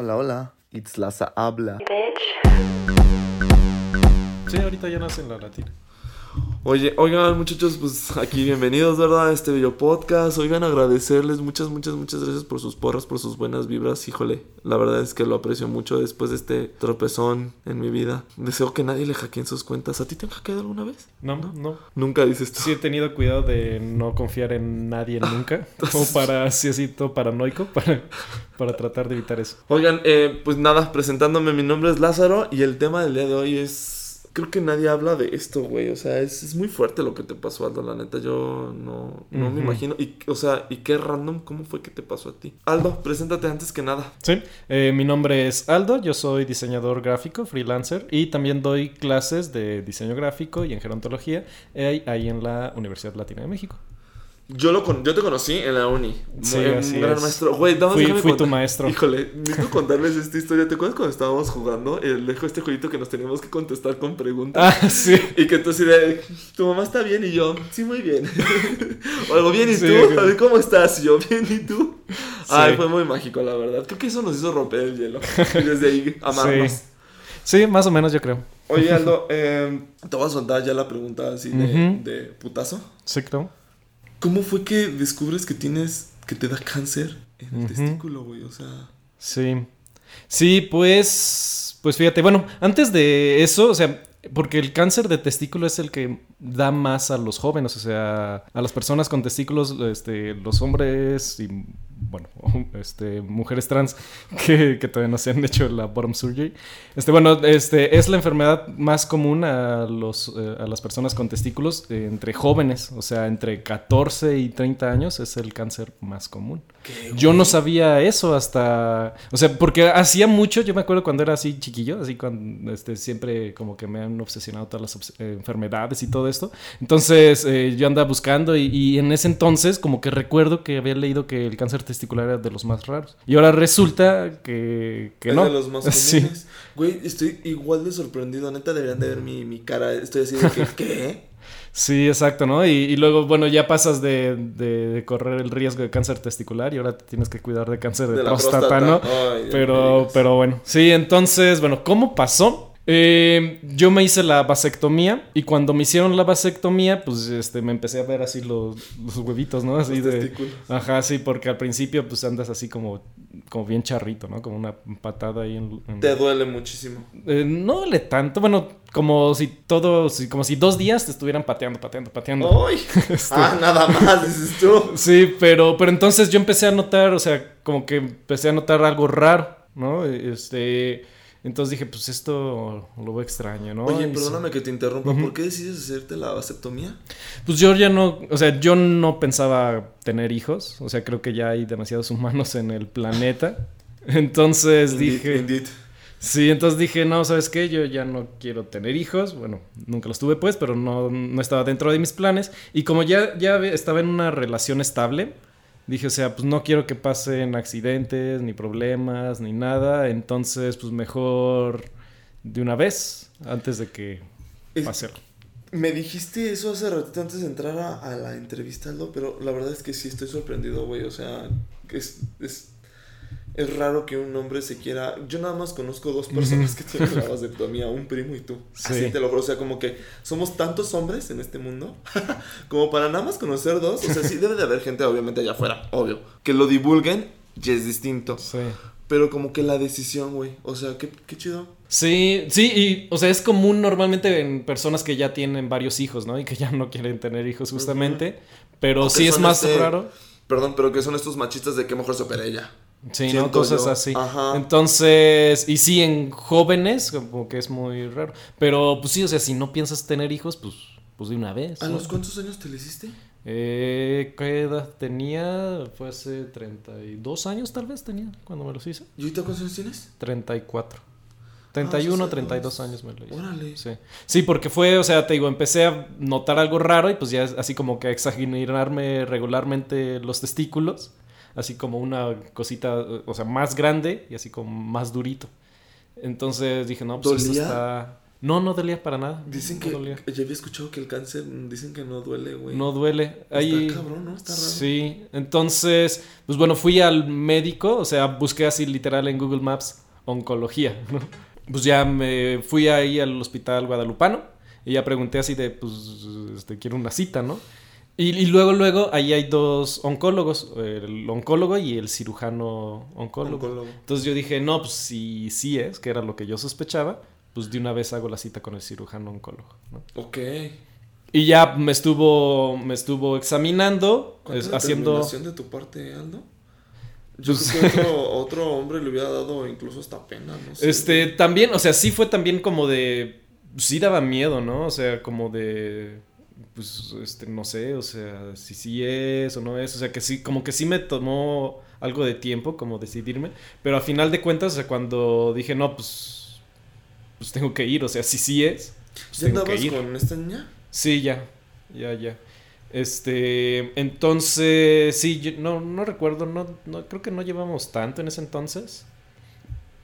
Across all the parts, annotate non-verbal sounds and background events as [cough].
Hola, hola. It's Laza habla. Sí, ahorita ya nace en la latina. Oye, oigan muchachos, pues aquí bienvenidos, ¿verdad? A este video podcast. Oigan, agradecerles muchas, muchas, muchas gracias por sus porras, por sus buenas vibras. Híjole, la verdad es que lo aprecio mucho después de este tropezón en mi vida. Deseo que nadie le hackee en sus cuentas. ¿A ti te han hackeado alguna vez? No, no. Nunca dices tú. Sí he tenido cuidado de no confiar en nadie nunca. [laughs] Como para, así así, todo paranoico, [laughs] para, para tratar de evitar eso. Oigan, eh, pues nada, presentándome, mi nombre es Lázaro y el tema del día de hoy es creo que nadie habla de esto, güey. O sea, es, es, muy fuerte lo que te pasó, Aldo, la neta. Yo no, no me imagino. Y, o sea, y qué random, ¿cómo fue que te pasó a ti? Aldo, preséntate antes que nada. Sí, eh, mi nombre es Aldo, yo soy diseñador gráfico, freelancer, y también doy clases de diseño gráfico y en gerontología eh, ahí en la Universidad Latina de México. Yo, lo con, yo te conocí en la uni. Sí, así gran es. maestro. Güey, dame Fui, fui tu maestro. Híjole, [laughs] necesito contarles esta historia. ¿Te acuerdas cuando estábamos jugando? El este jueguito que nos teníamos que contestar con preguntas. Ah, sí. Y que tú así de, tu mamá está bien y yo, sí, muy bien. [laughs] o algo bien y Sí, tú, que- cómo estás y yo, bien y tú. Ay, Sí. fue muy mágico, la verdad. Creo que eso nos hizo romper el hielo. Y desde ahí, [laughs] amarnos. Sí. Sí, más o menos yo creo. Oye, Aldo, eh, te voy a soltar ya la pregunta así de, de putazo. Sí, creo. ¿Cómo fue que descubres que tienes, que te da cáncer en el testículo, güey? O sea, Sí. Sí, pues. Pues fíjate, bueno, antes de eso, o sea, porque el cáncer de testículo es el que da más a los jóvenes, o sea, a las personas con testículos, este, los hombres y, bueno, [laughs] este, mujeres trans [laughs] que, que todavía no se han hecho la bottom surgery. Este, bueno, este, es la enfermedad más común a, los, eh, a las personas con testículos eh, entre jóvenes, o sea, entre 14 y 30 años es el cáncer más común. Yo no sabía eso hasta. O sea, porque hacía mucho. Yo me acuerdo cuando era así chiquillo, así cuando este, siempre como que me han obsesionado todas las obs- eh, enfermedades y todo esto. Entonces eh, yo andaba buscando y, y en ese entonces, como que recuerdo que había leído que el cáncer testicular era de los más raros. Y ahora resulta que, que es no. de los más [laughs] Sí. comunes. Güey, estoy igual de sorprendido. Neta, deberían de ver mi, mi cara. Estoy así de que, [laughs] ¿qué? Sí, exacto, ¿no? Y, y luego, bueno, ya pasas de, de- de correr el riesgo de cáncer testicular y ahora te tienes que cuidar de cáncer de, De próstata, próstata. ¿no? Ay, Pero, pero bueno, sí, entonces, bueno, ¿cómo pasó? Eh, yo me hice la vasectomía y cuando me hicieron la vasectomía, pues este, me empecé a ver así los, los huevitos, ¿no? Así Los de... testículos. Ajá, sí, porque al principio pues andas así como, como bien charrito, ¿no? Como una patada ahí en... en- Te duele muchísimo. Eh, no duele tanto, bueno, como si todo, si- como si dos días te estuvieran pateando, pateando, pateando. ¡Ay! [laughs] Ah, nada más, dices tú. Sí, pero, pero entonces yo empecé a notar, o sea, como que empecé a notar algo raro, ¿no? Este, entonces dije, pues esto lo veo extraño, ¿no? Oye, Y perdóname que te interrumpa. ¿Por qué decides hacerte la vasectomía? Pues yo ya no, o sea, yo no pensaba tener hijos, o sea, creo que ya hay demasiados humanos en el planeta. Entonces Indeed, dije, indeed. sí, entonces dije, no, ¿sabes qué? Yo ya no quiero tener hijos, bueno, nunca los tuve pues, pero no, no estaba dentro de mis planes. Y como ya, ya estaba en una relación estable, dije, o sea, pues no quiero que pasen accidentes, ni problemas, ni nada, entonces pues mejor de una vez, antes de que pase. Me dijiste eso hace ratito antes de entrar a, a la entrevista, Aldo, pero la verdad es que sí estoy sorprendido, güey. O sea, es, es, es raro que un hombre se quiera. Yo nada más conozco dos personas que tienen la vasectomía, un primo y tú. Sí. Así te lo juro. O sea, como que somos tantos hombres en este mundo [laughs] como para nada más conocer dos. O sea, sí debe de haber gente, obviamente, allá afuera, obvio, que lo divulguen y es distinto. Sí. Pero como que la decisión, güey. O sea, qué, qué chido. Sí, sí, y o sea, es común normalmente en personas que ya tienen varios hijos, ¿no? Y que ya no quieren tener hijos justamente, pero sí es más este- raro. Perdón, pero que son estos machistas de que mejor se opere ella. Sí, ¿no? Cosas yo. así. Ajá. Entonces, y sí, en jóvenes, como que es muy raro. Pero pues sí, o sea, si no piensas tener hijos, pues, pues de una vez. ¿A ¿no? los cuántos años te le hiciste? Eh, ¿Qué edad tenía? Fue hace 32 años tal vez tenía cuando me los hice. ¿Y ahorita cuántos años tienes? 34. Ah, 31, hace 32 dos. años me lo hice. Órale. Sí. Sí, porque fue, o sea, te digo, empecé a notar algo raro y pues ya así como que a exagerarme regularmente los testículos, así como una cosita, o sea, más grande y así como más durito. Entonces dije, no, pues esto ¿Dolía? está... No, no dolía para nada. Dicen no que. dolía. Ya había escuchado que el cáncer. Dicen que no duele, güey. No duele. Ahí, Está cabrón, ¿no? Está raro. Sí, entonces, pues bueno, fui al médico, o sea, busqué así literal en Google Maps oncología, [laughs] ¿no? Pues ya me fui ahí al hospital guadalupano y ya pregunté así de, pues, este, quiero una cita, ¿no? Y, y luego, luego, ahí hay dos oncólogos, el oncólogo y el cirujano oncólogo. Oncólogo. Entonces yo dije, no, pues si sí es, que era lo que yo sospechaba, pues de una vez hago la cita con el cirujano oncólogo, ¿no? Ok. Y ya me estuvo, me estuvo examinando, ¿Cuánta es- haciendo... de tu parte, Aldo? Yo Pues- creo que otro, [laughs] otro hombre le hubiera dado incluso hasta pena, no sé. Este, también, o sea, sí fue también como de. Sí daba miedo, ¿no? O sea, como de. Pues, este, no sé, o sea, si sí es o no es. O sea, que sí, como que sí me tomó algo de tiempo, como decidirme. Pero a final de cuentas, o sea, cuando dije, no, pues. Pues tengo que ir, o sea, si sí es. Pues ¿Ya tengo que andabas ir. con esta niña? Sí, ya. Ya, ya. Este, entonces, sí, yo no, no recuerdo, no, no, creo que no llevamos tanto en ese entonces.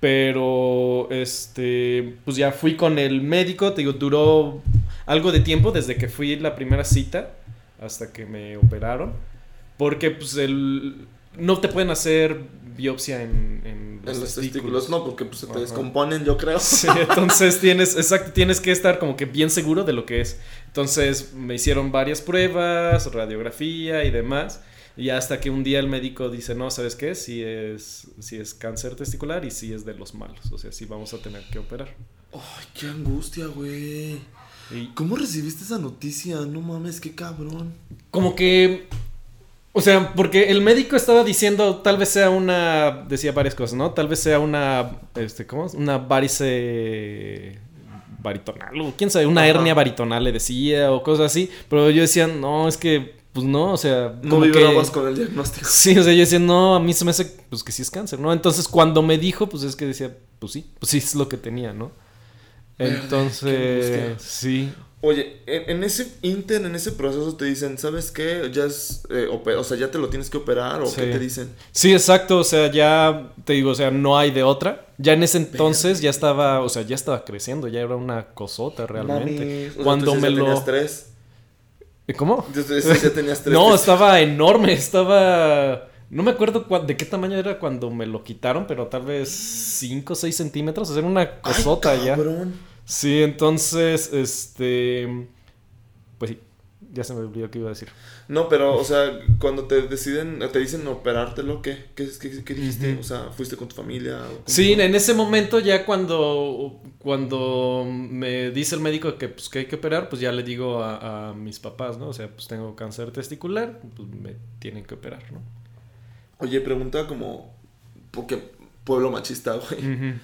Pero, este, pues ya fui con el médico, te digo, duró algo de tiempo desde que fui la primera cita hasta que me operaron. Porque, pues, el, no te pueden hacer biopsia en, en los, En los testículos. testículos, no, porque pues, se te Ajá. descomponen, yo creo. [laughs] Sí, entonces tienes, exacto, tienes que estar como que bien seguro de lo que es. Entonces me hicieron varias pruebas, radiografía y demás. Y hasta que un día el médico dice, no, ¿sabes qué? Si es, si es cáncer testicular y si es de los malos. O sea, sí vamos a tener que operar. Ay, qué angustia, güey. Y ¿Cómo recibiste esa noticia? No mames, qué cabrón. como que... O sea, porque el médico estaba diciendo, tal vez sea una... Decía varias cosas, ¿no? Tal vez sea una... Este, ¿Cómo? Una varice baritonal, o quién sabe, una Ajá. hernia baritonal le decía o cosas así. Pero yo decía, no, es que, pues no, o sea... No vibrabas que- con el diagnóstico. Sí, o sea, yo decía, no, a mí se me hace, pues que sí es cáncer, ¿no? Entonces cuando me dijo, pues es que decía, pues sí, pues sí es lo que tenía, ¿no? Entonces, sí. Oye, en, en ese inter, en ese proceso te dicen, ¿sabes qué? Ya es, eh, o sea, ya te lo tienes que operar o Sí. qué te dicen. Sí, exacto, o sea, ya te digo, o sea, no hay de otra. Ya en ese entonces ya estaba, o sea, ya estaba creciendo, ya era una cosota realmente. Mames, o sea, Cuando me ya lo... tenías tres. ¿Eh, ¿Cómo? Entonces ya tenías tres. [laughs] No, estaba enorme, estaba... No me acuerdo de qué tamaño era cuando me lo quitaron, pero tal vez 5 o 6 centímetros, o era una Ay, cosota ya. Sí, entonces, este... Pues sí, ya se me olvidó qué iba a decir. No, pero, o sea, cuando te deciden, te dicen operártelo, ¿qué? ¿Qué, qué, qué dijiste? O sea, ¿fuiste con tu familia? o Sí, en ese momento ya cuando, cuando me dice el médico que, pues, que hay que operar, pues ya le digo a, a mis papás, ¿no? O sea, pues tengo cáncer testicular, pues me tienen que operar, ¿no? Oye, pregunta como, porque pueblo machista, güey.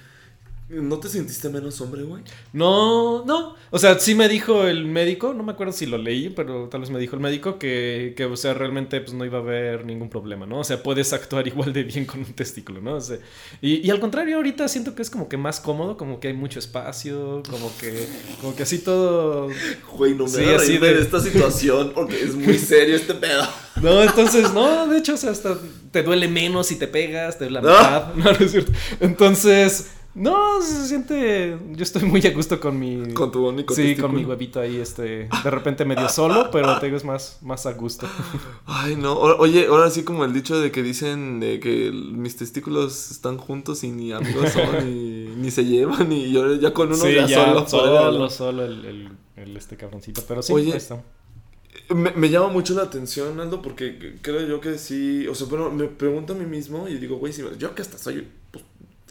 ¿No te sentiste menos hombre, güey? No, no. O sea, sí me dijo el médico, no me acuerdo si lo leí, pero tal vez me dijo el médico que, que o sea, realmente pues no iba a haber ningún problema, ¿no? O sea, puedes actuar [laughs] igual de bien con un testículo, ¿no? O sea, y, y al contrario, ahorita siento que es como que más cómodo, como que hay mucho espacio, como que, como que así todo... Güey, no me Sí, así de- esta situación porque es muy serio este pedo. [laughs] No, entonces, no, de hecho, o sea, hasta te duele menos si te pegas, te duele la Ah. mitad. [laughs] No, no es cierto. Entonces, no, se siente. Yo estoy muy a gusto con mi. Con tu único Sí, testículo. con mi huevito ahí, este. De repente medio solo, pero te digo, es más, más a gusto. Ay, no. Oye, ahora sí como el dicho de que dicen de que mis testículos están juntos y ni amigos son, [laughs] y ni se llevan, y yo ya con uno sí, ya, ya, solo. solo, fuera. solo, el, el- el este cabroncito. Pero sí, Oye, está. Me, me llama mucho la atención, Aldo, porque creo yo que sí. O sea, bueno, me pregunto a mí mismo y digo, güey, si yo que hasta soy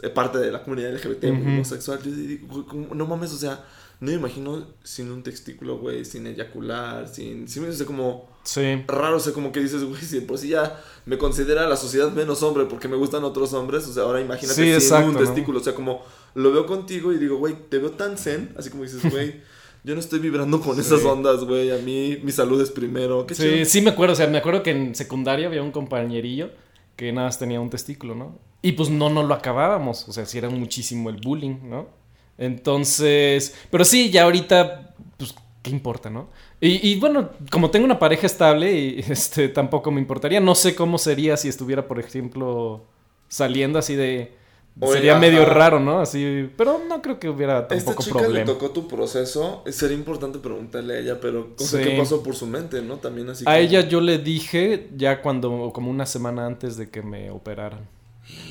parte de la comunidad LGBT Ujú. homosexual, yo digo, güey, ¿cómo- no mames, o sea, no me imagino sin un testículo, güey, sin eyacular, sin. Sí, o sea, como Sí. raro, o sea, como que dices, güey, si por si ya me considera la sociedad menos hombre porque me gustan otros hombres, o sea, ahora imagínate Sí, sin exacto, un ¿no? testículo, o sea, como lo veo contigo y digo, güey, te veo tan zen, así como dices, güey, [laughs] yo no estoy vibrando con Sí. esas ondas, güey, a mí mi salud es primero, qué Sí, chido. sí me acuerdo, o sea, me acuerdo que en secundaria había un compañerillo que nada más tenía un testículo, ¿no? Y pues no, no lo acabábamos, o sea, sí era muchísimo el bullying, ¿no? Entonces, pero sí, ya ahorita, pues, ¿qué importa, no? Y, y bueno, como tengo una pareja estable, y, [laughs] este, tampoco me importaría, no sé cómo sería si estuviera, por ejemplo, saliendo así de, Oye, sería medio raro, ¿no? Así, pero no creo que hubiera Esta tampoco chica le problema. tocó tu proceso. Sería importante preguntarle a ella, pero o sea, Sí. ¿qué pasó por su mente, no? También así A como- ella yo le dije ya cuando, como una semana antes de que me operaran.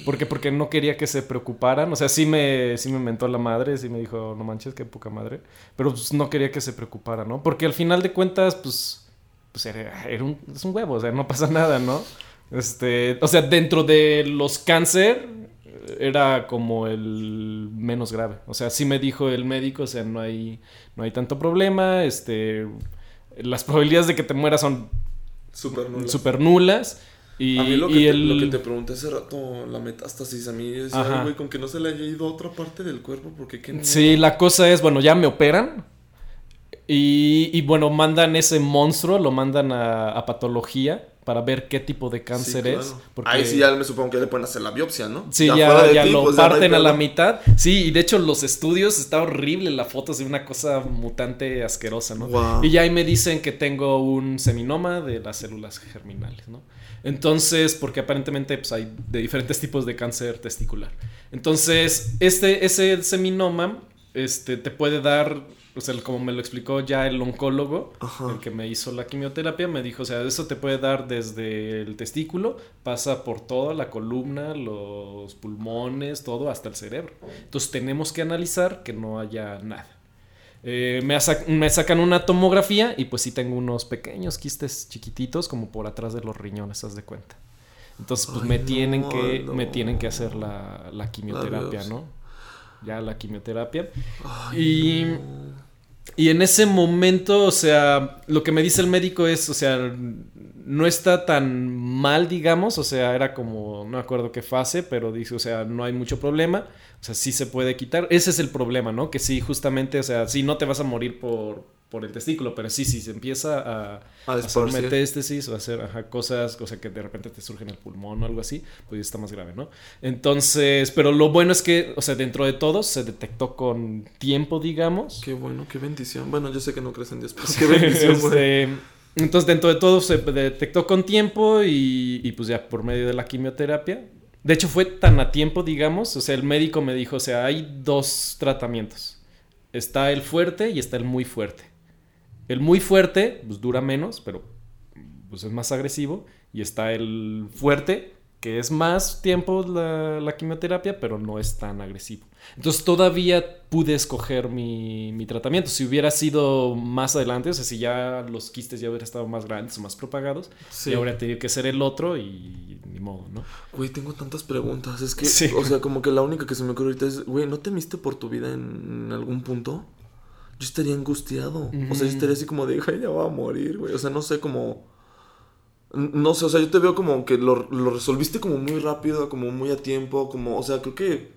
¿Por qué? Porque no quería que se preocuparan. O sea, sí me, sí me mentó la madre, sí me dijo, no manches, qué poca madre. Pero pues no quería que se preocupara, ¿no? Porque al final de cuentas, pues, pues era, era un, es un huevo, o sea, no pasa nada, ¿no? Este, o sea, dentro de los cáncer era como el menos grave. O sea, sí me dijo el médico, o sea, no hay, no hay tanto problema, este, las probabilidades de que te mueras son Súper nula. súper nulas. Y, a mí lo que, y te, el... lo que te pregunté hace rato, la metástasis, a mí es, güey, con que no se le haya ido a otra parte del cuerpo, porque qué Sí, la cosa es, bueno, ya me operan. Y, y, bueno, mandan ese monstruo, lo mandan a, a patología para ver qué tipo de cáncer Sí, es. porque- Ahí sí ya me supongo que le pueden hacer la biopsia, ¿no? Sí, ya, de ya ti, lo pues, ya no hay parten a la mitad. Sí, y de hecho los estudios está horrible la foto, es de una cosa mutante asquerosa, ¿no? Y ya ahí me dicen que tengo un seminoma de las células germinales, ¿no? Entonces, porque aparentemente pues, hay de diferentes tipos de cáncer testicular. Entonces, este, ese seminoma este, te puede dar, o sea, como me lo explicó ya el oncólogo, Ajá. el que me hizo la quimioterapia, me dijo, o sea, eso te puede dar desde el testículo, pasa por toda la columna, los pulmones, todo, hasta el cerebro. Entonces tenemos que analizar que no haya nada. Eh, me, sac- me sacan una tomografía y pues sí tengo unos pequeños quistes chiquititos como por atrás de los riñones, haz de cuenta. Entonces pues Ay, me no, tienen que me tienen que hacer la, la quimioterapia. ¿no? Ya la quimioterapia. Ay, Y- no. Y en ese momento, o sea, lo que me dice el médico es, o sea, no está tan mal, digamos, o sea, era como, no me acuerdo qué fase, pero dice, o sea, no hay mucho problema, o sea, sí se puede quitar. Ese es el problema, ¿no? Que sí, justamente, o sea, sí, no te vas a morir por, por el testículo, pero sí, sí, se empieza a, A a hacer metástasis o hacer ajá, cosas, o sea, que de repente te surge en el pulmón o algo así, pues está más grave, ¿no? Entonces, pero lo bueno es que, o sea, dentro de todo se detectó con tiempo, digamos. Qué bueno, qué bendición. Bueno, yo sé que no crees en Dios, pero [laughs] qué bendición, güey. Este, entonces, dentro de todo se detectó con tiempo y, y, pues ya por medio de la quimioterapia. De hecho, fue tan a tiempo, digamos. O sea, el médico me dijo, o sea, hay dos tratamientos. Está el fuerte y está el muy fuerte. El muy fuerte, pues dura menos, pero pues es más agresivo. Y está el fuerte, que es más tiempo la, la quimioterapia, pero no es tan agresivo. Entonces todavía pude escoger mi, mi tratamiento. Si hubiera sido más adelante, o sea, si ya los quistes ya hubieran estado más grandes o más propagados, Sí. ya habría tenido que ser el otro y ni modo, ¿no? Güey, tengo tantas preguntas. Es que, Sí. o sea, como que la única que se me ocurre ahorita es, güey, ¿no temiste por tu vida en algún punto? Yo estaría angustiado. O sea, yo estaría así como de, güey, ya va a morir, güey. O sea, no sé cómo. No sé, o sea, yo te veo como que lo, lo resolviste como muy rápido, como muy a tiempo, como, o sea, creo que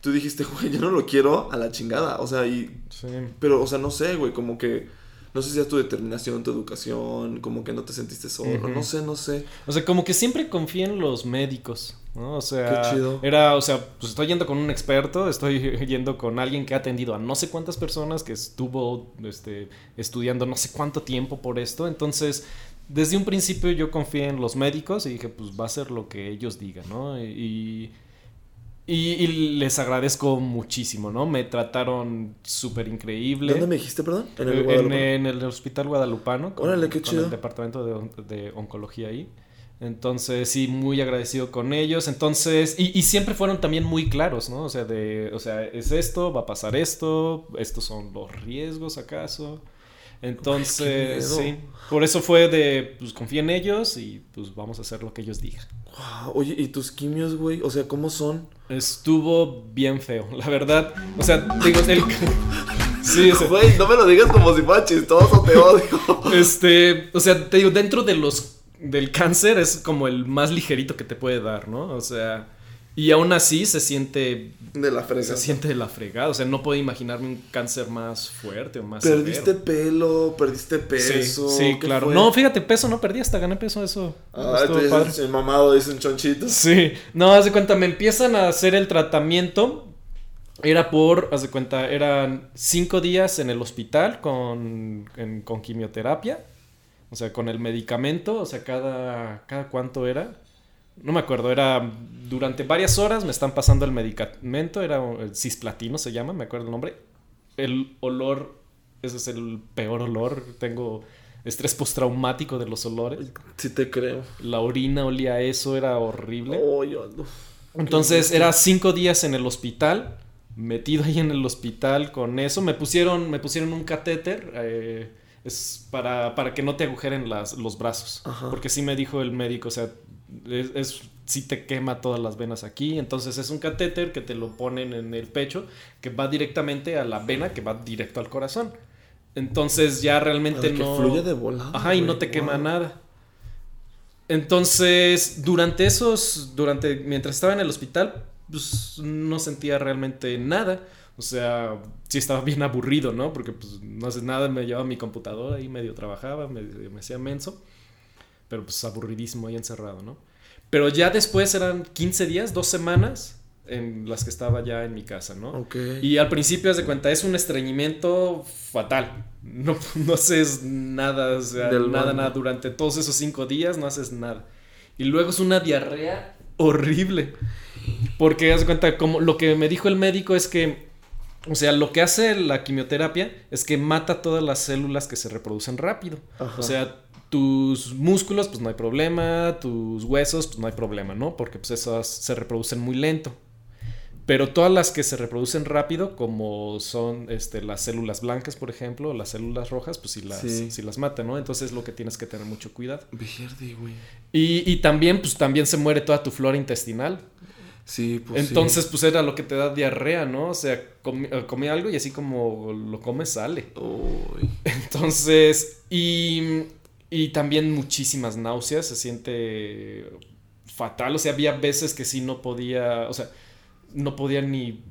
tú dijiste, güey, yo no lo quiero a la chingada. O sea, y. Sí. Pero, o sea, no sé, güey, como que. No sé si es tu determinación, tu educación, como que no te sentiste solo. No sé, no sé. O sea, como que siempre confía en los médicos, ¿no? O sea, Qué chido. era, o sea, pues estoy yendo con un experto, estoy [laughs] yendo con alguien que ha atendido a no sé cuántas personas, que estuvo este, estudiando no sé cuánto tiempo por esto. Entonces, desde un principio yo confié en los médicos y dije, pues va a ser lo que ellos digan, ¿no? Y, y, y les agradezco muchísimo, ¿no? Me trataron súper increíble. ¿Dónde me dijiste, perdón? En el En, el hospital guadalupano. Con, Órale, qué con chido. el departamento de, de oncología ahí. Entonces, sí, muy agradecido con ellos. Entonces, y, y siempre fueron también muy claros, ¿no? O sea, de, o sea, es esto, va a pasar esto, estos son los riesgos acaso. Entonces, sí. Por eso fue de, pues confía en ellos y pues vamos a hacer lo que ellos digan. Guau, Oye, ¿y tus quimios, güey? O sea, ¿cómo son? Estuvo bien feo, la verdad. O sea, digo, el... [laughs] Sí, Güey, no me lo digas como si fuera chistoso, te odio. Este, o sea, te digo, dentro de los del cáncer es como el más ligerito que te puede dar, ¿no? O sea, y aún así se siente De la fresa. se siente de la fregada, o sea, no puedo imaginarme un cáncer más fuerte o más Perdiste severo. perdiste perdiste Sí, peso. sí, ¿qué claro. fue? No, fíjate, peso no perdí, hasta gané peso, eso. Ah, el mamado dicen chonchitos. Sí, no, haz de cuenta, me empiezan a hacer el tratamiento. Era por, haz de cuenta, eran cinco días en el hospital con, en- con quimioterapia. O sea, con el medicamento, o sea, cada, cada cuánto era. No me acuerdo, era durante varias horas me están pasando el medicamento, era el cisplatino se llama, me acuerdo el nombre. El olor, ese es el peor olor, tengo estrés postraumático de los olores. Sí te creo. La orina olía a eso, era horrible. Oh, yo no. Entonces era cinco días en el hospital, metido ahí en el hospital con eso. Me pusieron, me pusieron un catéter. eh, es para, para que no te agujeren las, los brazos. Ajá. Porque sí me dijo el médico, o sea, es, es- sí te quema todas las venas aquí. Entonces es un catéter que te lo ponen en el pecho, que va directamente a la vena, que va directo al corazón. Entonces ya realmente no... fluya de volada. Ajá, y no te quema Wow. nada. Entonces, durante esos, durante, mientras estaba en el hospital, pues no sentía realmente nada. O sea, sí estaba bien aburrido, ¿no? Porque pues no haces nada, me llevaba mi computadora y medio trabajaba, medio me hacía menso. Pero pues aburridísimo ahí encerrado, ¿no? Pero ya después eran 15 días, dos semanas en las que estaba ya en mi casa, ¿no? Y al principio, haz de cuenta, es un estreñimiento fatal. No, [laughs] no haces nada, o sea, Del nada, nada. Durante todos esos cinco días no haces nada. Y luego es una diarrea horrible. Porque, haz de cuenta, como lo que me dijo el médico es que, o sea, lo que hace la quimioterapia es que mata todas las células que se reproducen rápido. Ajá. O sea, tus músculos, pues no hay problema, tus huesos, pues no hay problema, ¿no? Porque pues esas se reproducen muy lento. Pero todas las que se reproducen rápido, como son este, las células blancas, por ejemplo, o las células rojas, pues sí las, Sí. sí las mata, ¿no? Entonces es lo que tienes que tener mucho cuidado. Verde, güey. Y, y también, pues también se muere toda tu flora intestinal. Sí, pues sí. Entonces, pues era lo que te da diarrea, ¿no? O sea, comí, eh, comí algo y así como lo comes, sale. Uy. [laughs] Entonces, y, y también muchísimas náuseas, se siente fatal, o sea, había veces que sí no podía, o sea, no podía ni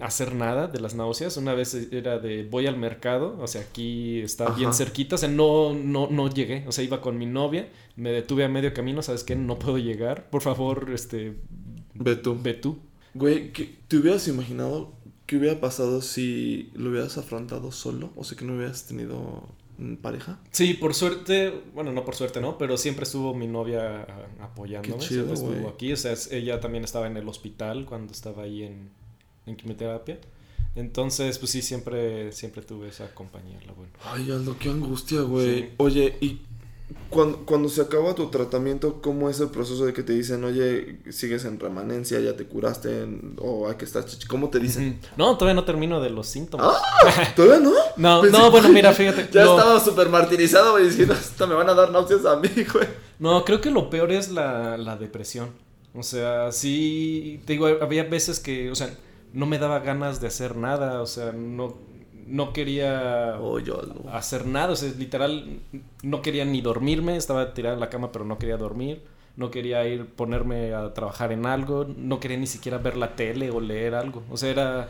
hacer nada de las náuseas. Una vez era de voy al mercado, o sea, aquí está bien cerquita, o sea, no, no, no llegué, o sea, iba con mi novia, me detuve a medio camino, ¿sabes qué? No puedo llegar, por favor, este, Ve tú. ve tú. Güey, ¿qué- ¿te hubieras imaginado qué hubiera pasado si lo hubieras afrontado solo? O sea, que no hubieras tenido mm, pareja. Sí, por suerte, bueno, no por suerte, ¿no? Pero siempre estuvo mi novia apoyándome. Qué chido, siempre estuvo güey. aquí. O sea, ella también estaba en el hospital cuando estaba ahí en, en quimioterapia. Entonces, pues sí, siempre, siempre tuve esa compañía, la buena. Ay, Aldo, qué angustia, güey. Sí. Oye, y cuando, cuando se acaba tu tratamiento, ¿cómo es el proceso de que te dicen, oye, sigues en remanencia, ya te curaste, o hay que estar chichi? ¿Cómo te dicen? No, todavía no termino de los síntomas. ¿Todavía no? [laughs] No, Pensé no, bueno, mira, [laughs] fíjate. Ya lo- estaba súper martirizado, güey, diciendo, "Hasta me van a dar náuseas a mí, güey. No, creo que lo peor es la, la depresión. O sea, sí, te digo, había veces que, o sea, no me daba ganas de hacer nada, o sea, no, no quería Aldo. hacer nada, o sea, literal, no quería ni dormirme, estaba tirada en la cama, pero no quería dormir, no quería ir, ponerme a trabajar en algo, no quería ni siquiera ver la tele o leer algo, o sea, era,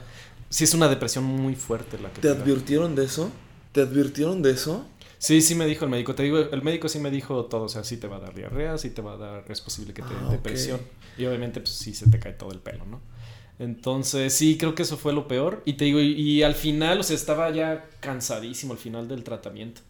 sí es una depresión muy fuerte la que ¿Te advirtieron de eso? ¿Te advirtieron de eso? Sí, sí me dijo el médico. Te digo, el médico sí me dijo todo. O sea, sí te va a dar diarrea, sí te va a dar, es posible que te Ah, dé depresión. Y obviamente, pues sí se te cae todo el pelo, ¿no? Entonces, sí, creo que eso fue lo peor. Y te digo, y, y al final, o sea, estaba ya cansadísimo al final del tratamiento.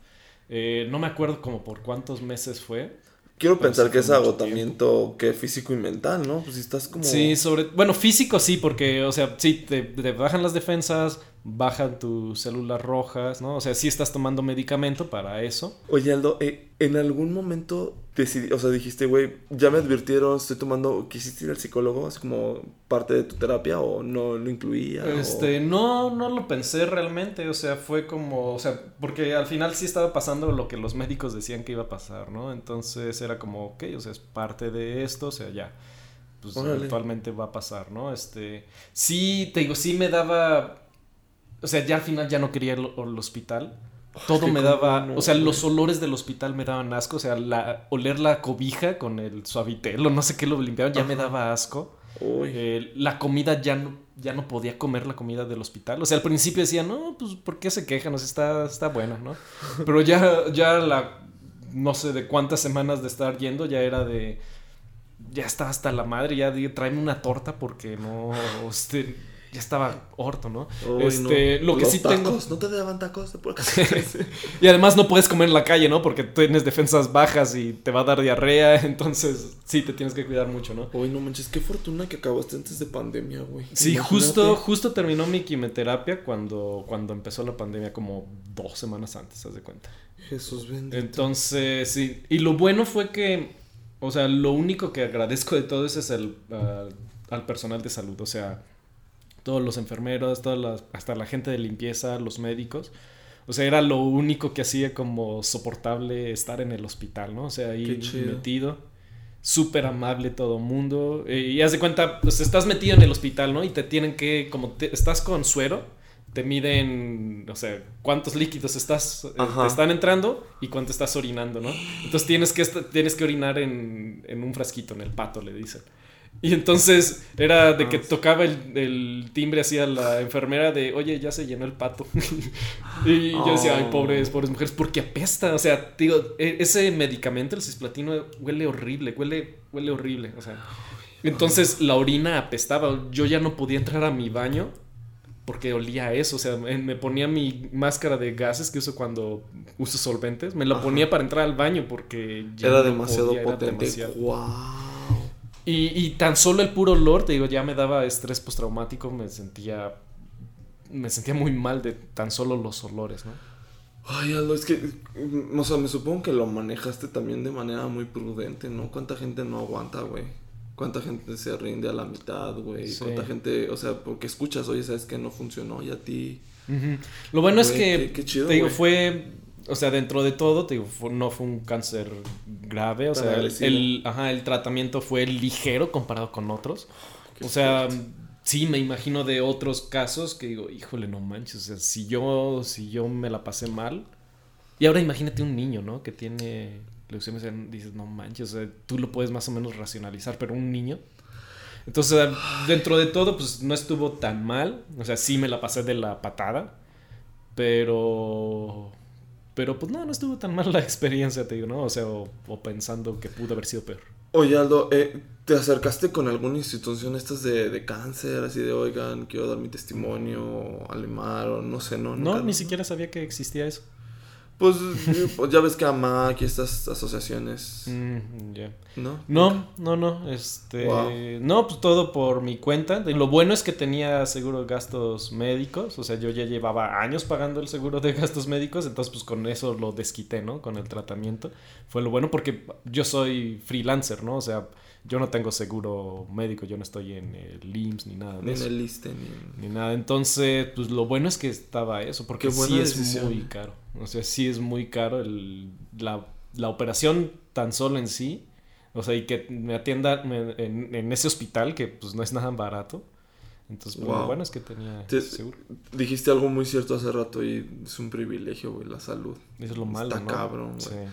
Eh, no me acuerdo como por cuántos meses fue. Quiero pensar que es agotamiento que físico y mental, ¿no? Pues si estás como... Sí, sobre. Bueno, físico sí, porque, o sea, sí, te, te bajan las defensas, bajan tus células rojas, ¿no? O sea, sí estás tomando medicamento para eso. Oye, Aldo, eh, ¿en algún momento decidí, o sea, dijiste, güey, ya me advirtieron, estoy tomando, quisiste ir al psicólogo, así como parte de tu terapia o no lo incluía? o- Este, no, no lo pensé realmente, o sea, fue como, o sea, porque al final sí estaba pasando lo que los médicos decían que iba a pasar, ¿no? Entonces era como, ok, o sea, es parte de esto, o sea, ya, pues Órale. eventualmente va a pasar, ¿no? Este, sí, te digo, sí me daba, o sea, ya al final ya no quería ir al al hospital. Todo me daba, no, o sea, güey. los olores del hospital me daban asco, o sea, la, oler la cobija con el suavitel o no sé qué lo limpiaban, ya me daba asco. Eh, la comida ya no, ya no podía comer la comida del hospital. O sea, al principio decía, no, pues, ¿por qué se quejan? O sea, está, está buena, ¿no? [laughs] Pero ya, ya la, no sé de cuántas semanas de estar yendo, ya era de, ya está hasta la madre, ya de, tráeme una torta porque no, este, ya estaba orto, ¿no? Este, no. lo que Los sí tengo. No te daban tacos de puerca. [laughs] Y además no puedes comer en la calle, ¿no? Porque tienes defensas bajas y te va a dar diarrea. [laughs] Entonces, sí, te tienes que cuidar mucho, ¿no? Uy, no manches, qué fortuna que acabaste antes de pandemia, güey. Sí, Imagínate. justo, justo terminó mi quimioterapia cuando, cuando empezó la pandemia, como dos semanas antes, haz de cuenta. Jesús bendito. Entonces, sí. Y lo bueno fue que, o sea, lo único que agradezco de todo eso es el, ah, al personal de salud. O sea, todos los enfermeros, todas las, hasta la gente de limpieza, los médicos. O sea, era lo único que hacía como soportable estar en el hospital, ¿no? O sea, ahí metido. Súper amable todo mundo. Eh, y haz de cuenta, pues estás metido en el hospital, ¿no? Y te tienen que, como te- estás con suero, te miden, o sea, cuántos líquidos estás, eh, te están entrando y cuánto estás orinando, ¿no? Entonces tienes que, tienes que orinar en, en un frasquito, en el pato, le dicen. Y entonces era de que Ah. tocaba el, el timbre así a la enfermera de, oye, ya se llenó el pato. [laughs] y yo decía, ay, Oh. pobres, pobres mujeres, porque apesta. O sea, digo, e- ese medicamento, el cisplatino, huele horrible, huele, huele horrible. O sea, entonces la orina apestaba. Yo ya no podía entrar a mi baño porque olía a eso. O sea, me ponía mi máscara de gases que uso cuando uso solventes. Me la Ajá. ponía para entrar al baño porque ya Era no demasiado podía, era potente. demasiado. Wow. Y, y tan solo el puro olor, te digo, ya me daba estrés postraumático, me sentía. Me sentía muy mal de tan solo los olores, ¿no? Ay, Aldo, es que, mm, o sea, me supongo que lo manejaste también de manera muy prudente, ¿no? ¿Cuánta gente no aguanta, güey? ¿Cuánta gente se rinde a la mitad, güey? Sí. ¿Cuánta gente, o sea, porque escuchas, oye, sabes que no funcionó y a ti... Lo bueno es que, qué- qué chido, te digo, fue, o sea, dentro de todo, te digo, fue- no fue un cáncer grave, o sea, el, ajá, el tratamiento fue ligero comparado con otros. O sea, fuerte. sí, me imagino de otros casos que digo, híjole, no manches, o sea, si yo, si yo me la pasé mal. Y ahora imagínate un niño, ¿no? Que tiene leucemia, dices, no manches, o sea, tú lo puedes más o menos racionalizar, pero un niño. Entonces, dentro de todo, pues no estuvo tan mal. O sea, sí me la pasé de la patada. Pero. Pero pues no, no estuvo tan mal la [laughs] experiencia, te digo, ¿no? O sea, o, o pensando que pudo haber sido peor. Oye, Aldo, eh, ¿te acercaste con alguna institución estas de, de cáncer? Así de, oigan, quiero dar mi testimonio, Alemar, o no sé, ¿no? No, ni siquiera sabía que existía eso. Pues, eh, pues ya ves que AMAC y estas asociaciones, Mm. ¿no? No, no, no, este, Wow. no, pues todo por mi cuenta. Lo bueno es que tenía seguro de gastos médicos, o sea, yo ya llevaba años pagando el seguro de gastos médicos, entonces pues con eso lo desquité, ¿no? Con el tratamiento. Fue lo bueno porque yo soy freelancer, ¿no? O sea, yo no tengo seguro médico, yo no estoy en el IMSS ni nada de Ni en el liste, ni en... Ni nada. Entonces, pues lo bueno es que estaba eso, porque sí es muy caro. O sea, sí es muy caro el, la, la operación tan solo en sí. O sea, y que me atienda en, en ese hospital que pues no es nada barato. Entonces, pues, lo Wow. bueno es que tenía Te- seguro. Dijiste algo muy cierto hace rato y es un privilegio, güey, la salud. Eso es lo malo, Está ¿no? cabrón, güey. Sí.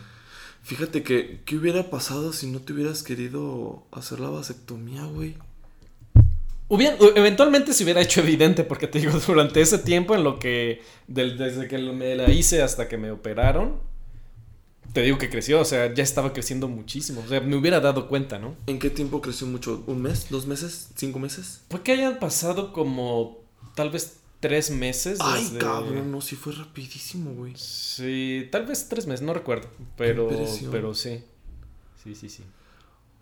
Fíjate que, ¿qué hubiera pasado si no te hubieras querido hacer la vasectomía, güey? Hubiera- eventualmente se hubiera hecho evidente, porque te digo, [laughs] durante ese tiempo en lo que, del- desde que me la hice hasta que me operaron, te digo que creció, o sea, ya estaba creciendo muchísimo, o sea, me hubiera dado cuenta, ¿no? ¿En qué tiempo creció mucho? ¿Un mes? ¿Dos meses? ¿Cinco meses? Fue que hayan pasado como tal vez tres meses. Ay, desde- cabrón, no, sí fue rapidísimo, güey. Sí, tal vez tres meses, no recuerdo, pero, pero sí. Sí, sí, sí.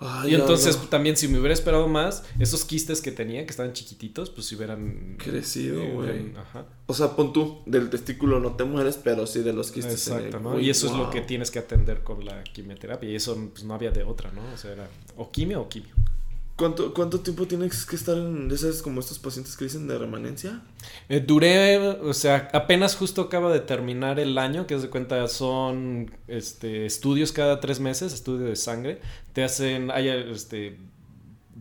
Ay, y entonces también si me hubiera esperado más, esos quistes que tenía, que estaban chiquititos, pues si hubieran... Crecido, güey. Ajá. O sea, pon tú, del testículo no te mueres, pero sí de los quistes Exacto, el- ¿no? Uy, Y eso es lo que tienes que atender con la quimioterapia. Y eso pues, no había de otra, ¿no? O sea, era o quimio o quimio. ¿Cuánto, ¿Cuánto tiempo tienes que estar en esas como estos pacientes que dicen de remanencia? Eh, duré, o sea, apenas justo acaba de terminar el año, que es de cuenta son este, estudios cada tres meses, estudio de sangre. Te hacen, hay, este,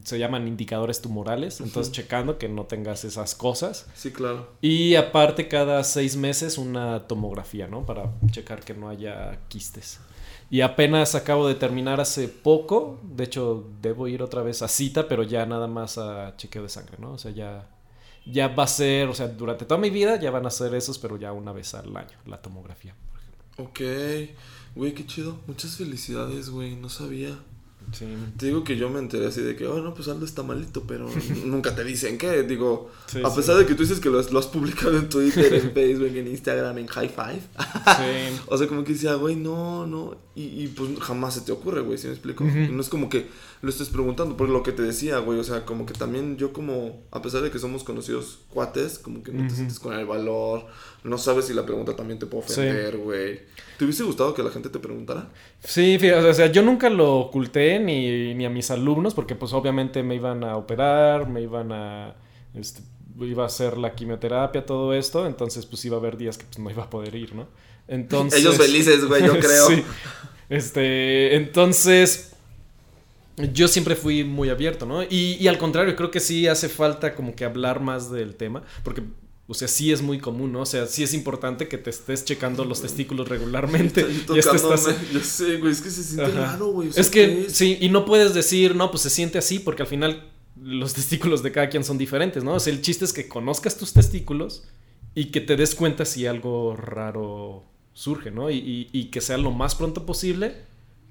se llaman indicadores tumorales, entonces checando que no tengas esas cosas. Sí, claro. Y aparte cada seis meses una tomografía, ¿no? Para checar que no haya quistes. Y apenas acabo de terminar hace poco, de hecho debo ir otra vez a cita, pero ya nada más a chequeo de sangre, ¿no? O sea, ya, ya va a ser, o sea, durante toda mi vida ya van a ser esos, pero ya una vez al año, la tomografía. Ok. Güey, qué chido. Muchas felicidades, güey. No sabía. Sí. Te digo que yo me enteré así de que, oh, no, pues Aldo está malito, pero [laughs] nunca te dicen qué. Digo, Sí, a sí. pesar de que tú dices que lo has, lo has publicado en Twitter, en Facebook, en Instagram, en High Five. Sí. [laughs] O sea, como que decía, güey, no, no. Y, y pues jamás se te ocurre, güey, ¿sí me explico? No es como que lo estés preguntando, por lo que te decía, güey. O sea, como que también yo, como, a pesar de que somos conocidos cuates, como que no te sientes con el valor. No sabes si la pregunta también te puede ofender, güey. ¿Te hubiese gustado que la gente te preguntara? Sí, fíjate, o sea, yo nunca lo oculté ni, ni a mis alumnos porque pues obviamente me iban a operar, me iban a... Este, iba a hacer la quimioterapia, todo esto, entonces pues iba a haber días que pues, no iba a poder ir, ¿no? Entonces... Ellos felices, güey, yo [laughs] creo. Sí. Este, entonces, yo siempre fui muy abierto, ¿no? Y, y al contrario, creo que sí hace falta como que hablar más del tema, porque, o sea, sí es muy común, ¿no? O sea, sí es importante que te estés checando los testículos [laughs] regularmente. Estoy y esto estás-. Yo sé, güey, es que se siente Ajá. raro, güey. o sea, Es que, sí, y no puedes decir, no, pues se siente así, porque al final los [laughs] testículos de cada quien son diferentes, ¿no? O sea, el chiste es que conozcas tus testículos y que te des cuenta si algo raro surge, ¿no? Y, y- y que sea lo más pronto posible,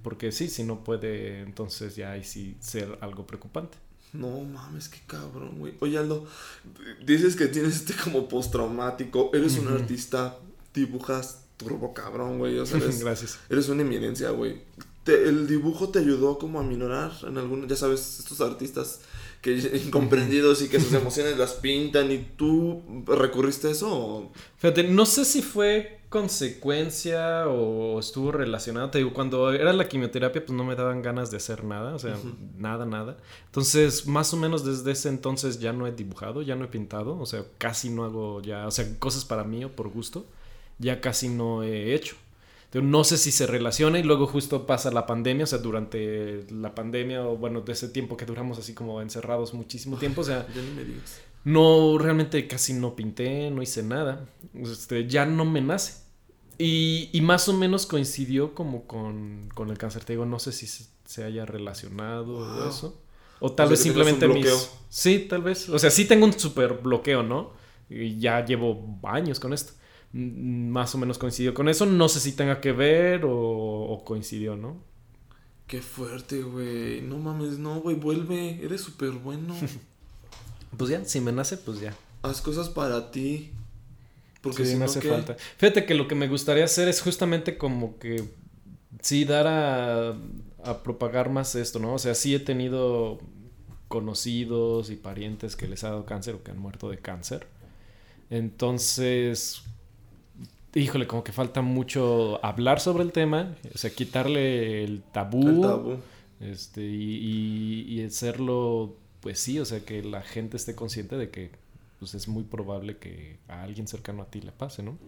porque sí, si no puede, entonces ya ahí sí ser algo preocupante. No mames, qué cabrón, güey. Oye, Aldo, dices que tienes este como postraumático. Eres un artista, dibujas turbo cabrón, güey. O sea, eres, Gracias. eres una eminencia, güey. Te- ¿El dibujo te ayudó como a minorar en algunos, ya sabes, estos artistas que incomprendidos y que sus emociones las pintan y tú recurriste a eso? Fíjate, no sé si fue consecuencia o estuvo relacionado. Te digo, cuando era la quimioterapia, pues no me daban ganas de hacer nada, o sea, Ujú. nada, nada. Entonces, más o menos desde ese entonces ya no he dibujado, ya no he pintado, o sea, casi no hago ya, o sea, cosas para mí o por gusto, ya casi no he hecho. Entonces, no sé si se relaciona y luego justo pasa la pandemia, o sea, durante la pandemia o bueno, de ese tiempo que duramos así como encerrados muchísimo tiempo, o sea, Ya ni me digas. no, realmente casi no pinté, no hice nada. Este, ya no me nace. Y, y más o menos coincidió como con, con el cáncer. Te digo, no sé si se, se haya relacionado o eso. O tal O sea, vez simplemente mis... Sí, tal vez. O sea, sí tengo un super bloqueo, ¿no? Y ya llevo años con esto. Mm, Más o menos coincidió con eso. No sé si tenga que ver o, o coincidió, ¿no? Qué fuerte, güey. No mames, no, güey, vuelve. Eres súper bueno. [laughs] Pues ya, si me nace, pues ya. Haz cosas para ti. Porque sí, si me no, hace falta. Fíjate que lo que me gustaría hacer es justamente como que sí dar a, a propagar más esto, ¿no? O sea, sí he tenido conocidos y parientes que les ha dado cáncer o que han muerto de cáncer. Entonces, híjole, como que falta mucho hablar sobre el tema, o sea, quitarle el tabú, El tabú. este y, y- y hacerlo, pues sí, o sea, que la gente esté consciente de que pues es muy probable que a alguien cercano a ti le pase, ¿no?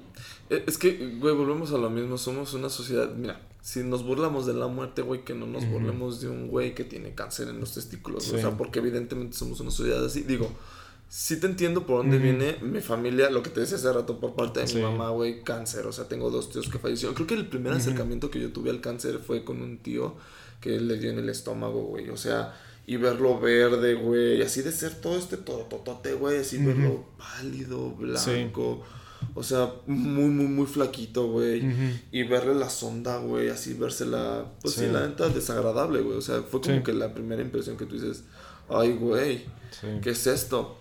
Eh, Es que, güey, volvemos a lo mismo. Somos una sociedad. Mira, si nos burlamos de la muerte, güey, que no nos burlemos de un güey que tiene cáncer en los testículos. Sí. O sea, porque evidentemente somos una sociedad así. Digo, sí te entiendo por dónde viene mi familia, lo que te decía hace rato por parte de Sí. mi mamá, güey, cáncer. O sea, tengo dos tíos que fallecieron. Creo que el primer acercamiento que yo tuve al cáncer fue con un tío que le dio en el estómago, güey. O sea, y verlo verde, güey. Así de ser todo este tototote, güey. Así verlo pálido, blanco. O sea, muy, muy, muy flaquito, güey. Y verle la sonda, güey, así vérsela. Pues sí, Sí. la neta desagradable, güey. O sea, fue como Sí. que la primera impresión que tú dices, ay, güey, Sí. ¿qué es esto?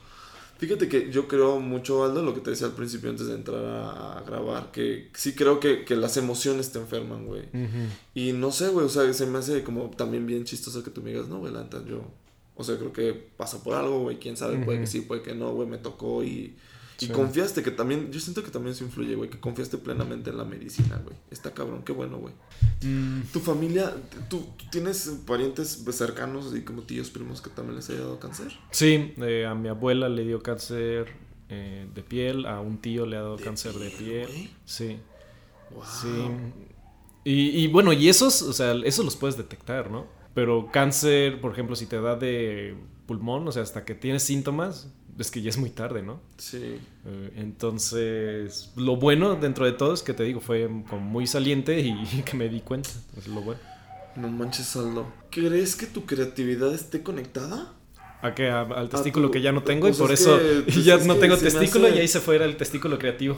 Fíjate que yo creo mucho, Aldo, lo que te decía al principio antes de entrar a, a grabar, que sí creo que, que las emociones te enferman, güey. Y no sé, güey, o sea, se me hace como también bien chistoso que tú me digas, no, güey, la neta, yo, o sea, creo que pasa por algo, güey, quién sabe, puede que sí, puede que no, güey, me tocó y, y Sí. confiaste, que también, yo siento que también se influye, güey, que confiaste plenamente en la medicina, güey. Está cabrón, qué bueno, güey. Mm, ¿Tu familia, tú, tú tienes parientes cercanos, así como tíos, primos, que también les haya dado cáncer? Sí, eh, a mi abuela le dio cáncer eh, de piel, a un tío le ha dado ¿De cáncer de piel, güey? Sí, Wow. sí. Y, y bueno, y esos, o sea, esos los puedes detectar, ¿no? Pero cáncer, por ejemplo, si te da de pulmón, o sea, hasta que tienes síntomas, es que ya es muy tarde, ¿no? Sí. Eh, entonces, lo bueno dentro de todo es que te digo, fue como muy saliente y [laughs] que me di cuenta. Es lo bueno. No manches, Aldo. ¿Crees que tu creatividad esté conectada? A que a- al testículo tu- que ya no tengo pues y por es eso que- [laughs] pues ya es no tengo testículo hace- y ahí se fuera el testículo creativo.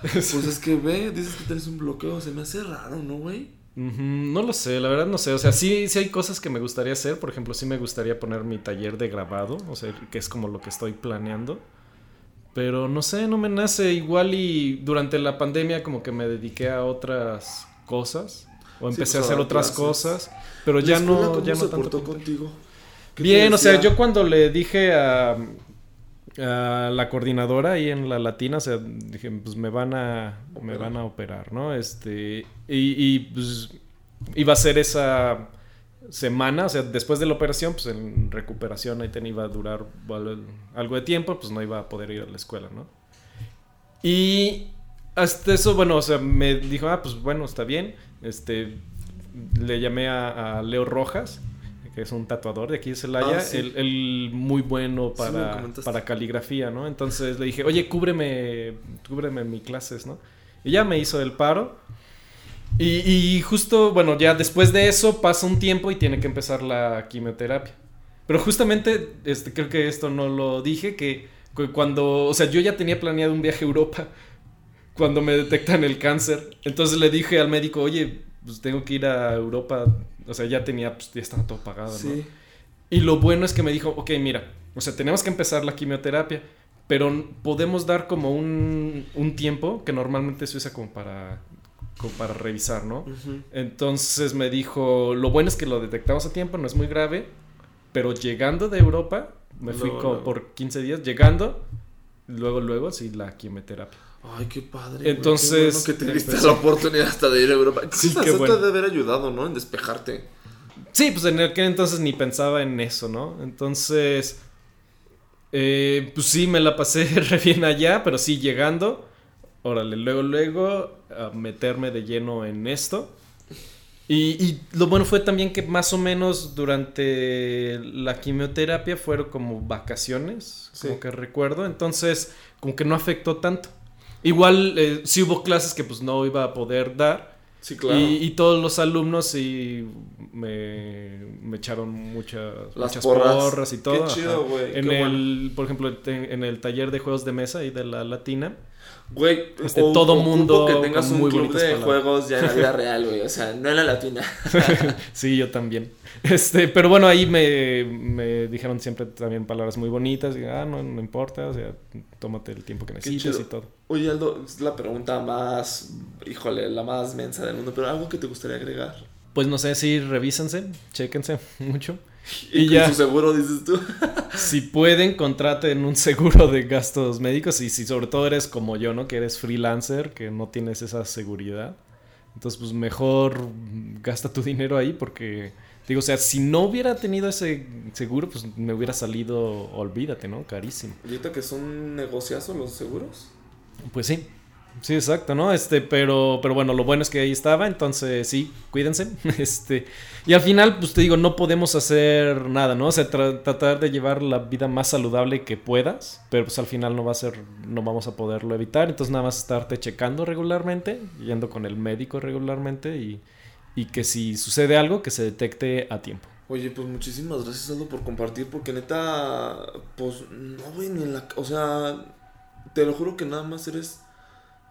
Pues es que ve, dices que tienes un bloqueo, se me hace raro, ¿no, güey? No lo sé, la verdad no sé. O sea, sí, sí hay cosas que me gustaría hacer. Por ejemplo, sí me gustaría poner mi taller de grabado. O sea, que es como lo que estoy planeando. Pero no sé, no me nace. Igual y durante la pandemia como que me dediqué a otras cosas. O empecé pues, a hacer a otras clases. cosas. Pero ¿La ya escuela no, ya no se tanto. contigo? ¿Qué te Bien, o sea, yo cuando le dije a, a la coordinadora ahí en la latina, o sea, dije, pues me van a, me Operar. van a operar, ¿no? Este, y, y, pues iba a ser esa semana, o sea, después de la operación, pues en recuperación ahí ten- iba a durar al- algo de tiempo, pues no iba a poder ir a la escuela, ¿no? Y hasta eso, bueno, o sea, me dijo, ah, pues bueno, está bien, este, le llamé a, a Leo Rojas, que es un tatuador de aquí de Celaya, Ah, sí. él, él muy bueno para, para caligrafía, ¿no? Entonces le dije, oye, cúbreme, cúbreme mis clases, ¿no? Y ya me hizo el paro. Y, y justo, bueno, ya después de eso pasa un tiempo y tiene que empezar la quimioterapia. Pero justamente, este, creo que esto no lo dije, que cu- cuando, o sea, yo ya tenía planeado un viaje a Europa [laughs] cuando me detectan el cáncer. Entonces le dije al médico, oye, pues tengo que ir a Europa. O sea, ya tenía, pues ya estaba todo pagado, ¿no? Sí. Y lo bueno es que me dijo, ok, mira, o sea, tenemos que empezar la quimioterapia, pero podemos dar como un, un tiempo que normalmente se usa como para, como para revisar, ¿no? Ujú. Entonces me dijo, lo bueno es que lo detectamos a tiempo, no es muy grave, pero llegando de Europa, me fui Luego, como luego. por 15 días, llegando, luego, luego, sí, la quimioterapia. Ay, qué padre. güey, Entonces, qué bueno que te diste la oportunidad hasta de ir a Europa. Sí, qué bueno. debe haber ayudado, ¿no? En despejarte. Sí, pues en aquel entonces ni pensaba en eso, ¿no? Entonces, eh, pues sí, me la pasé [laughs] re bien allá, pero sí, llegando, órale, luego, luego, a meterme de lleno en esto. Y, y lo bueno fue también que más o menos durante la quimioterapia fueron como vacaciones, como que recuerdo, entonces como que no afectó tanto. Igual eh, sí hubo clases que pues no iba a poder dar, Sí, claro. y, y todos los alumnos sí me, me echaron muchas, Las muchas porras. porras. y todo. Qué chido, güey, En qué el, por ejemplo, te- en el taller de juegos de mesa y de la latina. Güey, Este, o- todo mundo que tengas un muy club de palabras. juegos ya en la vida [laughs] real, güey. O sea, no en la latina. [laughs] sí, yo también. Este, pero bueno, ahí me, me dijeron siempre también palabras muy bonitas. Y, ah, no, no importa, o sea, tómate el tiempo que necesites y todo. Oye, Aldo, es la pregunta más, híjole, la más mensa del mundo, pero algo que te gustaría agregar. Pues no sé, sí, revísense, chéquense [laughs] mucho. Y, Y con ya. tu seguro, dices tú. [laughs] Si pueden, contraten un seguro de gastos médicos y si sobre todo eres como yo, ¿no? Que eres freelancer, que no tienes esa seguridad. Entonces, pues mejor gasta tu dinero ahí porque, digo, o sea, si no hubiera tenido ese seguro, pues me hubiera salido, olvídate, ¿no? Carísimo. Ahorita que son negociazos los seguros. Pues sí. Sí, exacto, ¿no? Este, pero, pero bueno, lo bueno es que ahí estaba, entonces sí, cuídense. [laughs] Este, y al final, pues te digo, no podemos hacer nada, ¿no? O sea, tra- tratar de llevar la vida más saludable que puedas, pero pues al final no va a ser, no vamos a poderlo evitar, entonces nada más estarte checando regularmente, yendo con el médico regularmente y, y que si sucede algo, que se detecte a tiempo. Oye, pues muchísimas gracias, Aldo, por compartir, porque neta, pues no, güey, ni en la. O sea, te lo juro que nada más eres.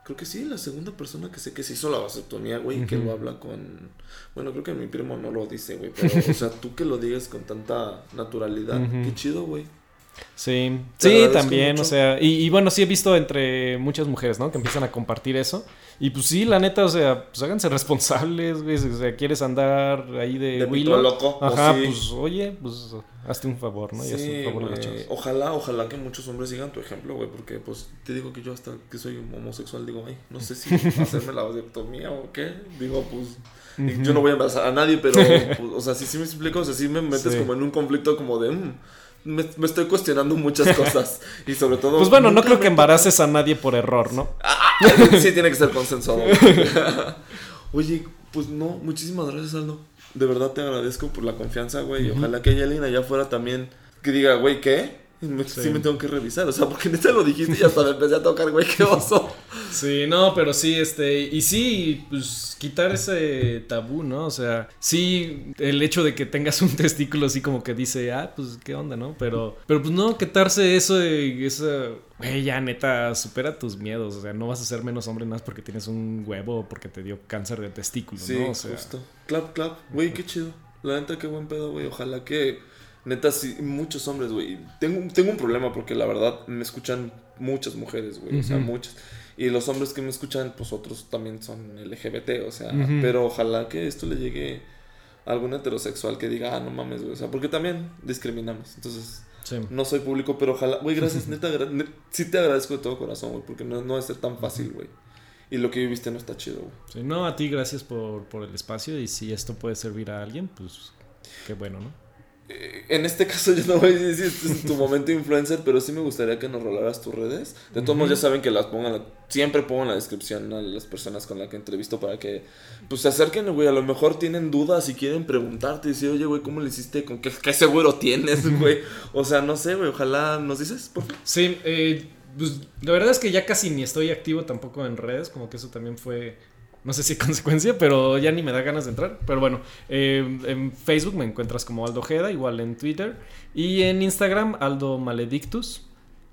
Creo que sí, la segunda persona que sé que se hizo la vasectomía, güey, y que Ujú. lo habla con. Bueno, creo que mi primo no lo dice, güey, pero, [laughs] o sea, tú que lo digas con tanta naturalidad, qué chido, güey. Sí, sí, también, mucho. o sea, y, y bueno, sí he visto entre muchas mujeres, ¿no? Que empiezan a compartir eso. Y pues sí, la neta, o sea, pues háganse [laughs] responsables, güey. O sea, quieres andar ahí de, De Willow. loco, Ajá, sí. pues oye, pues hazte un favor, ¿no? Y hazte un favor a las. Ojalá, ojalá que muchos hombres sigan tu ejemplo, güey, porque pues te digo que yo hasta que soy homosexual digo, ay, no sé si hacerme la vasectomía o qué. Digo, pues yo no voy a embarazar a nadie, pero [laughs] pues, o sea, sí sí me explico, o sea, sí me metes Sí. como en un conflicto como de mm, me, me estoy cuestionando muchas [laughs] cosas y sobre todo Pues bueno, no creo que embaraces a nadie por error, ¿no? sí tiene que ser consensuado. [laughs] Oye, pues no, muchísimas gracias, Aldo. De verdad te agradezco por la confianza, güey. Y Ujú. ojalá que haya alguien allá afuera también que diga, güey, ¿qué? Me- Sí. sí. me tengo que revisar. O sea, porque neta lo dijiste y hasta me empecé a tocar, güey, qué oso. [laughs] Sí, no, pero sí, este, y sí, pues quitar ese tabú, ¿no? O sea, sí, el hecho de que tengas un testículo así como que dice, ah, pues qué onda, ¿no? Pero, pero pues no, quitarse eso de esa, güey, ya neta, supera tus miedos, o sea, no vas a ser menos hombre más porque tienes un huevo o porque te dio cáncer de testículo, Sí, ¿no? O sea, justo. Clap, clap. Güey, qué chido. La neta, qué buen pedo, güey. Ojalá que, neta, sí, muchos hombres, güey. Tengo, tengo un problema porque la verdad me escuchan muchas mujeres, güey. O sea, muchas. Y los hombres que me escuchan, pues otros también son LGBT, o sea. Pero ojalá que esto le llegue a algún heterosexual que diga, ah, no mames, güey. O sea, porque también discriminamos. Entonces, sí. no soy público, pero ojalá. Güey, gracias, neta. ne- sí te agradezco de todo corazón, güey. Porque no, no debe ser tan fácil, güey. Y lo que viviste no está chido, güey. Sí, no, a ti gracias por, por el espacio y si esto puede servir a alguien, pues qué bueno, ¿no? Eh, En este caso [laughs] yo no voy a decir este es tu momento influencer, pero sí me gustaría que nos rolaras tus redes. De todos modos ya saben que las pongan, siempre pongo en la descripción a las personas con las que entrevisto para que pues se acerquen, güey. A lo mejor tienen dudas y quieren preguntarte y decir, oye, güey, ¿cómo le hiciste? ¿Con qué, qué seguro tienes, güey? O sea, no sé, güey, ojalá nos dices, por favor. Sí, eh, pues la verdad es que ya casi ni estoy activo tampoco en redes, como que eso también fue, no sé si [laughs] consecuencia, pero ya ni me da ganas de entrar. Pero bueno, eh, en Facebook me encuentras como Aldo Ojeda, igual en Twitter, y en Instagram Aldo Maledictus,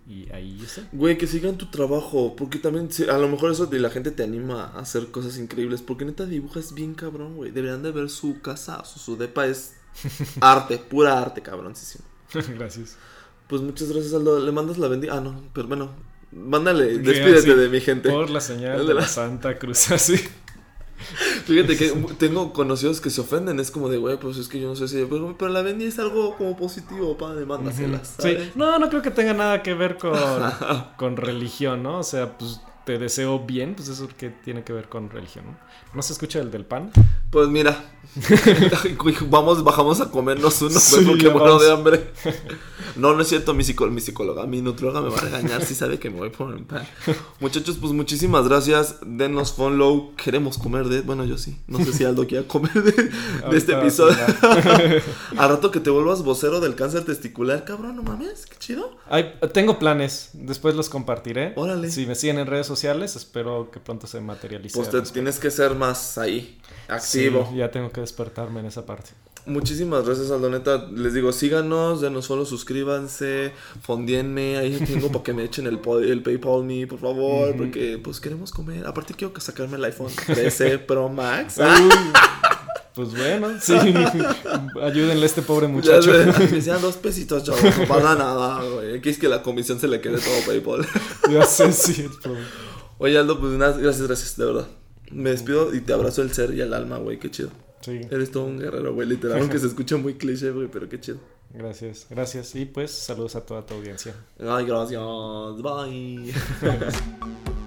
y ahí está. Güey, que sigan tu trabajo, porque también a lo mejor eso de la gente te anima a hacer cosas increíbles, porque neta dibujas bien cabrón, güey. Deberían de ver su casa, su, su depa es [laughs] arte, pura arte, cabroncísimo. [laughs] Gracias. Pues muchas gracias, Aldo. Le mandas la bendición. Ah, no, pero bueno, mándale, despídete de mi gente. Por la señal de la [laughs] Santa Cruz, así. Fíjate que tengo conocidos que se ofenden, es como de, güey, pues es que yo no sé si. Pero, pero la bendy es algo como positivo, padre, mándaselas. Sí, ¿sabes? no, no creo que tenga nada que ver con, [laughs] con religión, ¿no? O sea, pues te deseo bien, pues eso que tiene que ver con religión, ¿no? ¿No se escucha el del pan? Pues mira, [laughs] vamos, bajamos a comernos uno, Sí, güey, porque muero de hambre. No, no es cierto, mi, psicó- mi psicóloga, mi nutrióloga me va a regañar si sabe que me voy por el pan. Muchachos, pues muchísimas gracias. Denos follow. Queremos comer de. Bueno, yo sí. No sé si Aldo quiera comer de, de este episodio. pues, [laughs] Al rato que te vuelvas vocero del cáncer testicular, cabrón, no mames, qué chido. Ay, tengo planes, después los compartiré. Órale. Si me siguen en redes sociales, espero que pronto se materialice. Pues te tienes que ser más ahí, activo. Sí, ya tengo que despertarme en esa parte. Muchísimas gracias, Aldo. Neta, les digo, síganos, denos follow, suscríbanse, fondienme, ahí tengo para que me echen el, el PayPal me, por favor, Ujú. porque pues queremos comer. Aparte quiero que sacarme el iPhone 13 Pro Max. [laughs] Pues bueno, sí. [laughs] Ayúdenle a este pobre muchacho. me sean [laughs] dos pesitos, chavos, no pasa nada, güey. Aquí es que la comisión se le quede todo PayPal. ya sé, sí. es problema. Oye, Aldo, pues nada, gracias, gracias, de verdad. Me despido y te abrazo el ser y el alma, güey, qué chido. Sí, Eres todo un guerrero, güey, literal, aunque [laughs] se escucha muy cliché, güey, pero qué chido. gracias, gracias. Y pues saludos a toda tu audiencia. Ay, gracias, bye. [laughs]